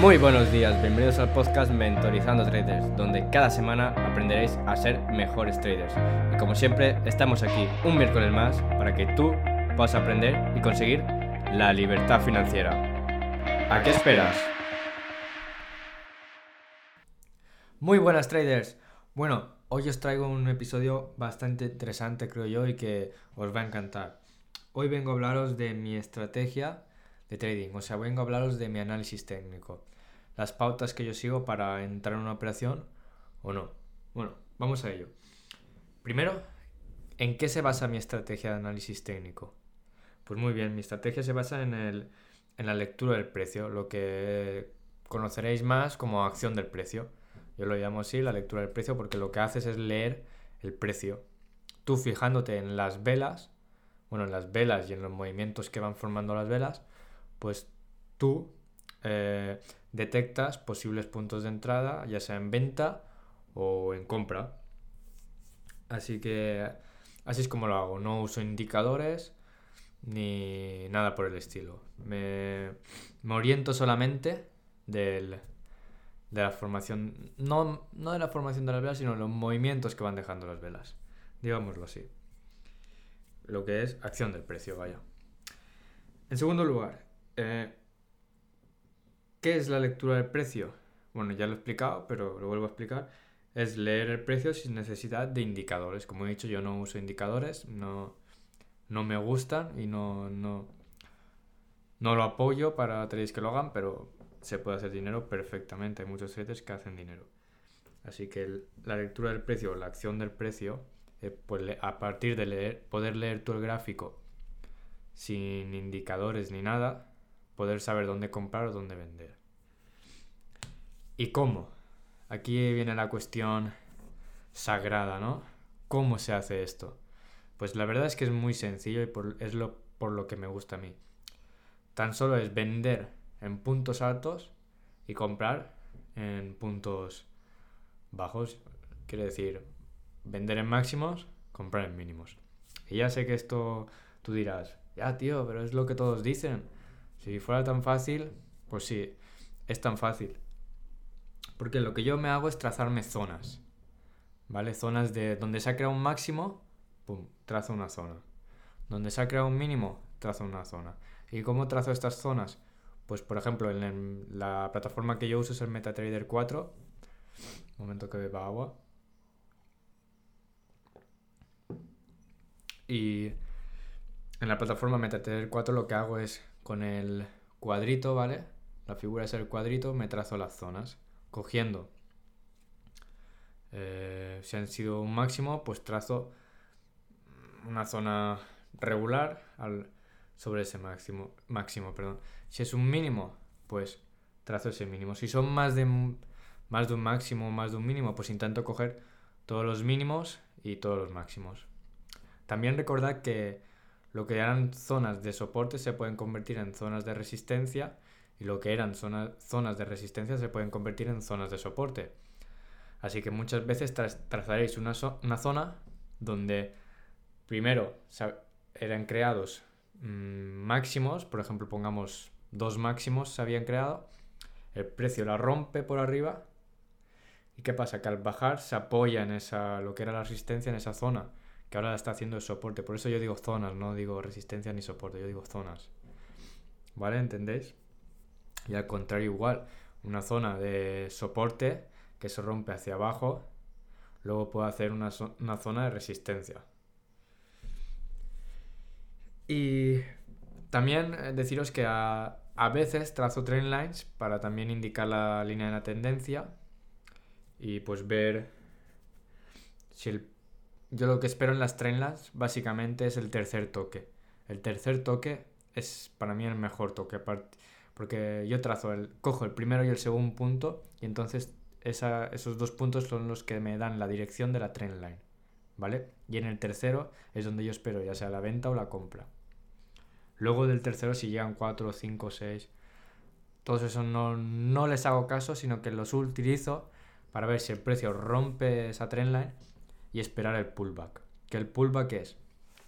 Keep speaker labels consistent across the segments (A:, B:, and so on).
A: Muy buenos días, bienvenidos al podcast Mentorizando Traders, donde cada semana aprenderéis a ser mejores traders. Y como siempre, estamos aquí un miércoles más para que tú puedas aprender y conseguir la libertad financiera. ¿A qué esperas? Muy buenas traders. Bueno, hoy os traigo un episodio bastante interesante, creo yo, y que os va a encantar. Hoy vengo a hablaros de mi estrategia de trading, o sea, vengo a hablaros de mi análisis técnico, las pautas que yo sigo para entrar en una operación o no. Bueno, vamos a ello. Primero, ¿en qué se basa mi estrategia de análisis técnico? Pues muy bien, mi estrategia se basa en, el, en la lectura del precio, lo que conoceréis más como acción del precio. Yo lo llamo así, la lectura del precio, porque lo que haces es leer el precio. Tú fijándote en las velas, bueno, en las velas y en los movimientos que van formando las velas, pues tú eh, detectas posibles puntos de entrada, ya sea en venta o en compra. Así que así es como lo hago. No uso indicadores ni nada por el estilo. Me, oriento solamente del, de la formación, no, no de la formación de las velas, sino los movimientos que van dejando las velas. Digámoslo así. Lo que es acción del precio, vaya. En segundo lugar, eh, ¿Qué es la lectura del precio? Bueno, ya lo he explicado, pero lo vuelvo a explicar. Es leer el precio sin necesidad de indicadores. Como he dicho, yo no uso indicadores, no, no me gustan y no, no, no lo apoyo para traders que lo hagan, pero se puede hacer dinero perfectamente. Hay muchos traders que hacen dinero. Así que la lectura del precio, la acción del precio, eh, pues a partir de leer, poder leer todo el gráfico sin indicadores ni nada, poder saber dónde comprar o dónde vender. ¿Y cómo? Aquí viene la cuestión sagrada, ¿no? ¿Cómo se hace esto? Pues la verdad es que es muy sencillo y es lo, por lo que me gusta a mí. Tan solo es vender en puntos altos y comprar en puntos bajos. Quiere decir, vender en máximos, comprar en mínimos. Y ya sé que esto tú dirás, ya tío, pero es lo que todos dicen. Si fuera tan fácil, pues sí, es tan fácil. Porque lo que yo me hago es trazarme zonas. ¿Vale? Zonas de donde se ha creado un máximo, pum, trazo una zona. Donde se ha creado un mínimo, trazo una zona. ¿Y cómo trazo estas zonas? Pues por ejemplo, en la plataforma que yo uso es el MetaTrader 4. Un momento que beba agua. Y en la plataforma MetaTrader 4 lo que hago es con el cuadrito, ¿vale? La figura es el cuadrito, me trazo las zonas. Cogiendo, eh, si han sido un máximo, pues trazo una zona regular al, sobre ese máximo, máximo. Perdón. Si es un mínimo, pues trazo ese mínimo. Si son más de, más de un máximo más de un mínimo, pues intento coger todos los mínimos y todos los máximos. También recordad que lo que eran zonas de soporte se pueden convertir en zonas de resistencia y lo que eran zonas de resistencia se pueden convertir en zonas de soporte. Así que muchas veces trazaréis una, una, zona donde primero eran creados mm, máximos, por ejemplo pongamos dos máximos se habían creado, el precio la rompe por arriba y qué pasa que al bajar se apoya en esa lo que era la resistencia en esa zona que ahora está haciendo el soporte. Por eso yo digo zonas, no digo resistencia ni soporte, yo digo zonas. ¿Vale? ¿Entendéis? Y al contrario igual, una zona de soporte que se rompe hacia abajo, luego puedo hacer una, zona de resistencia. Y también eh, deciros que a, a veces trazo trend lines para también indicar la línea de la tendencia y pues ver si el yo lo que espero en las trendlines básicamente es el tercer toque. El tercer toque es para mí el mejor toque, porque yo trazo el, cojo el primero y el segundo punto y entonces esos dos puntos son los que me dan la dirección de la trendline, ¿vale? Y en el tercero es donde yo espero ya sea la venta o la compra. Luego del tercero si llegan 4, 5, 6, todos esos no, no les hago caso, sino que los utilizo para ver si el precio rompe esa trendline y esperar el pullback. Que el pullback es,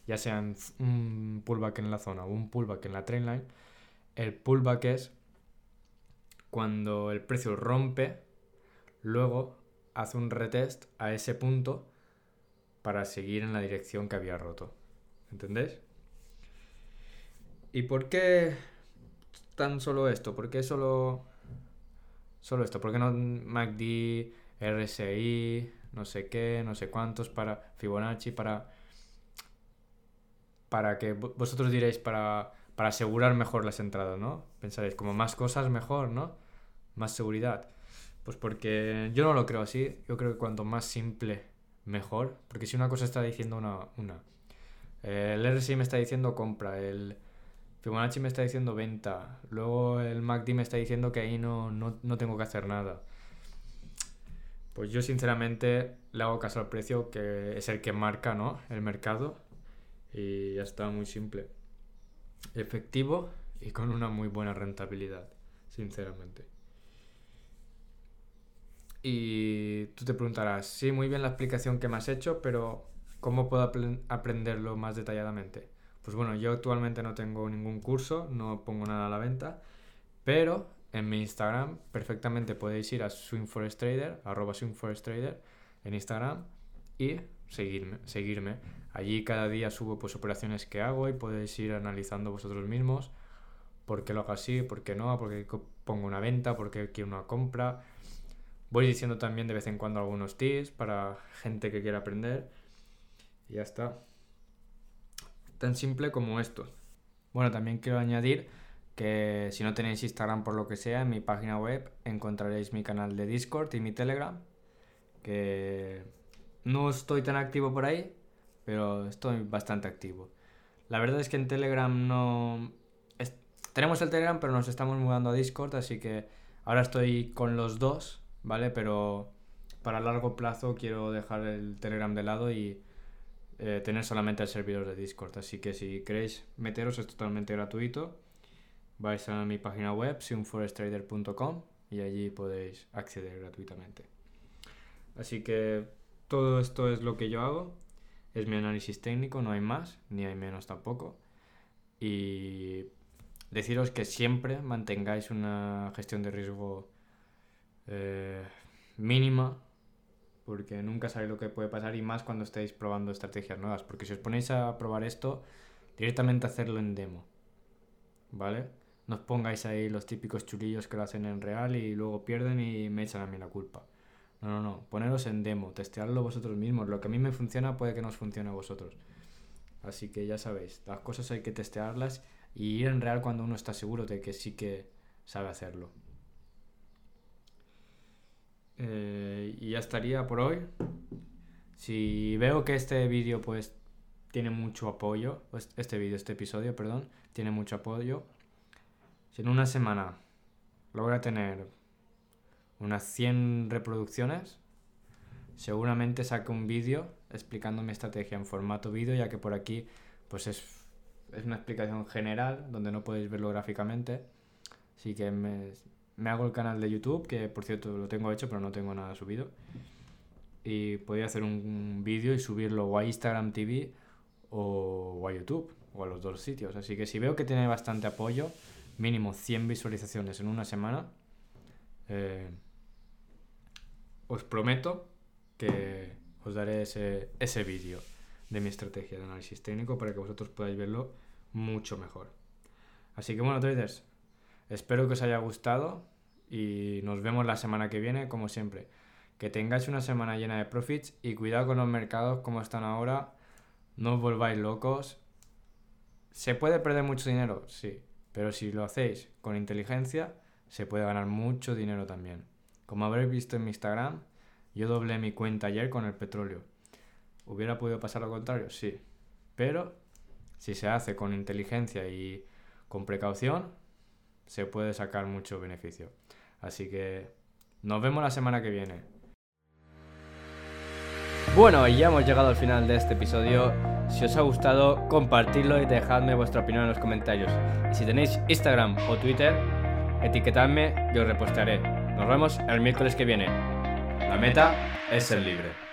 A: ya sea un pullback en la zona o un pullback en la trendline, el pullback es cuando el precio rompe, luego hace un retest a ese punto para seguir en la dirección que había roto. ¿Entendéis? ¿Y por qué tan solo esto? ¿Por qué solo, solo esto? ¿Por qué no MACD, RSI, no sé qué, no sé cuántos para Fibonacci, para, para que vosotros diréis para, para asegurar mejor las entradas, ¿no? Pensaréis como más cosas mejor, ¿no? Más seguridad. Pues porque yo no lo creo así. Yo creo que cuanto más simple, mejor. Porque si una cosa está diciendo una. una el RSI me está diciendo compra. El Fibonacci me está diciendo venta. Luego el MACD me está diciendo que ahí no, no tengo que hacer nada. Pues yo sinceramente le hago caso al precio que es el que marca ¿no? el mercado. Y ya está muy simple. Efectivo y con una muy buena rentabilidad, sinceramente. Y tú te preguntarás, sí, muy bien la explicación que me has hecho, pero ¿cómo puedo aprenderlo más detalladamente? Pues bueno, yo actualmente no tengo ningún curso, no pongo nada a la venta, pero en mi Instagram perfectamente podéis ir a swingforesttrader, arroba swingforesttrader en Instagram y seguirme, seguirme. Allí cada día subo pues operaciones que hago y podéis ir analizando vosotros mismos por qué lo hago así, por qué no, por qué pongo una venta, por qué quiero una compra Voy diciendo también de vez en cuando algunos tips para gente que quiera aprender. Y ya está. Tan simple como esto. Bueno, también quiero añadir que si no tenéis Instagram por lo que sea, en mi página web encontraréis mi canal de Discord y mi Telegram. Que no estoy tan activo por ahí, pero estoy bastante activo. La verdad es que en Telegram no... Tenemos el Telegram, pero nos estamos mudando a Discord, así que ahora estoy con los dos ¿vale? Pero para largo plazo quiero dejar el Telegram de lado y eh, tener solamente el servidor de Discord. Así que si queréis meteros es totalmente gratuito. Vais a mi página web, simforesttrader.com y allí podéis acceder gratuitamente. Así que todo esto es lo que yo hago. Es mi análisis técnico, no hay más, ni hay menos tampoco. Y deciros que siempre mantengáis una gestión de riesgo eh, mínima, porque nunca sabéis lo que puede pasar y más cuando estéis probando estrategias nuevas, porque si os ponéis a probar esto, directamente hacerlo en demo, ¿vale? No os pongáis ahí los típicos chulillos que lo hacen en real y luego pierden y me echan a mí la culpa. No, no, no, poneros en demo, testearlo vosotros mismos. Lo que a mí me funciona puede que no os funcione a vosotros. Así que ya sabéis, las cosas hay que testearlas y ir en real cuando uno está seguro de que sí que sabe hacerlo. Eh, y ya estaría por hoy. Si veo que este vídeo pues tiene mucho apoyo, este vídeo, este episodio, perdón, tiene mucho apoyo. Si en una semana logra tener unas 100 reproducciones, seguramente saque un vídeo explicando mi estrategia en formato vídeo, ya que por aquí pues es, es una explicación general donde no podéis verlo gráficamente. Así que me, hago el canal de YouTube, que por cierto lo tengo hecho, pero no tengo nada subido. Y podría hacer un vídeo y subirlo o a Instagram TV o, a YouTube, o a los dos sitios. Así que si veo que tiene bastante apoyo, mínimo 100 visualizaciones en una semana, eh, os prometo que os daré ese, ese vídeo de mi estrategia de análisis técnico para que vosotros podáis verlo mucho mejor. Así que bueno, traders, Espero que os haya gustado y nos vemos la semana que viene, como siempre. Que tengáis una semana llena de profits y cuidado con los mercados como están ahora. No os volváis locos. ¿Se puede perder mucho dinero? Sí. Pero si lo hacéis con inteligencia, se puede ganar mucho dinero también. Como habréis visto en mi Instagram, yo doblé mi cuenta ayer con el petróleo. ¿Hubiera podido pasar lo contrario? Sí. Pero si se hace con inteligencia y con precaución, se puede sacar mucho beneficio. Así que nos vemos la semana que viene. Bueno, ya hemos llegado al final de este episodio. Si os ha gustado, compartidlo y dejadme vuestra opinión en los comentarios. Y si tenéis Instagram o Twitter, etiquetadme y os repostaré. Nos vemos el miércoles que viene. La meta es ser libre.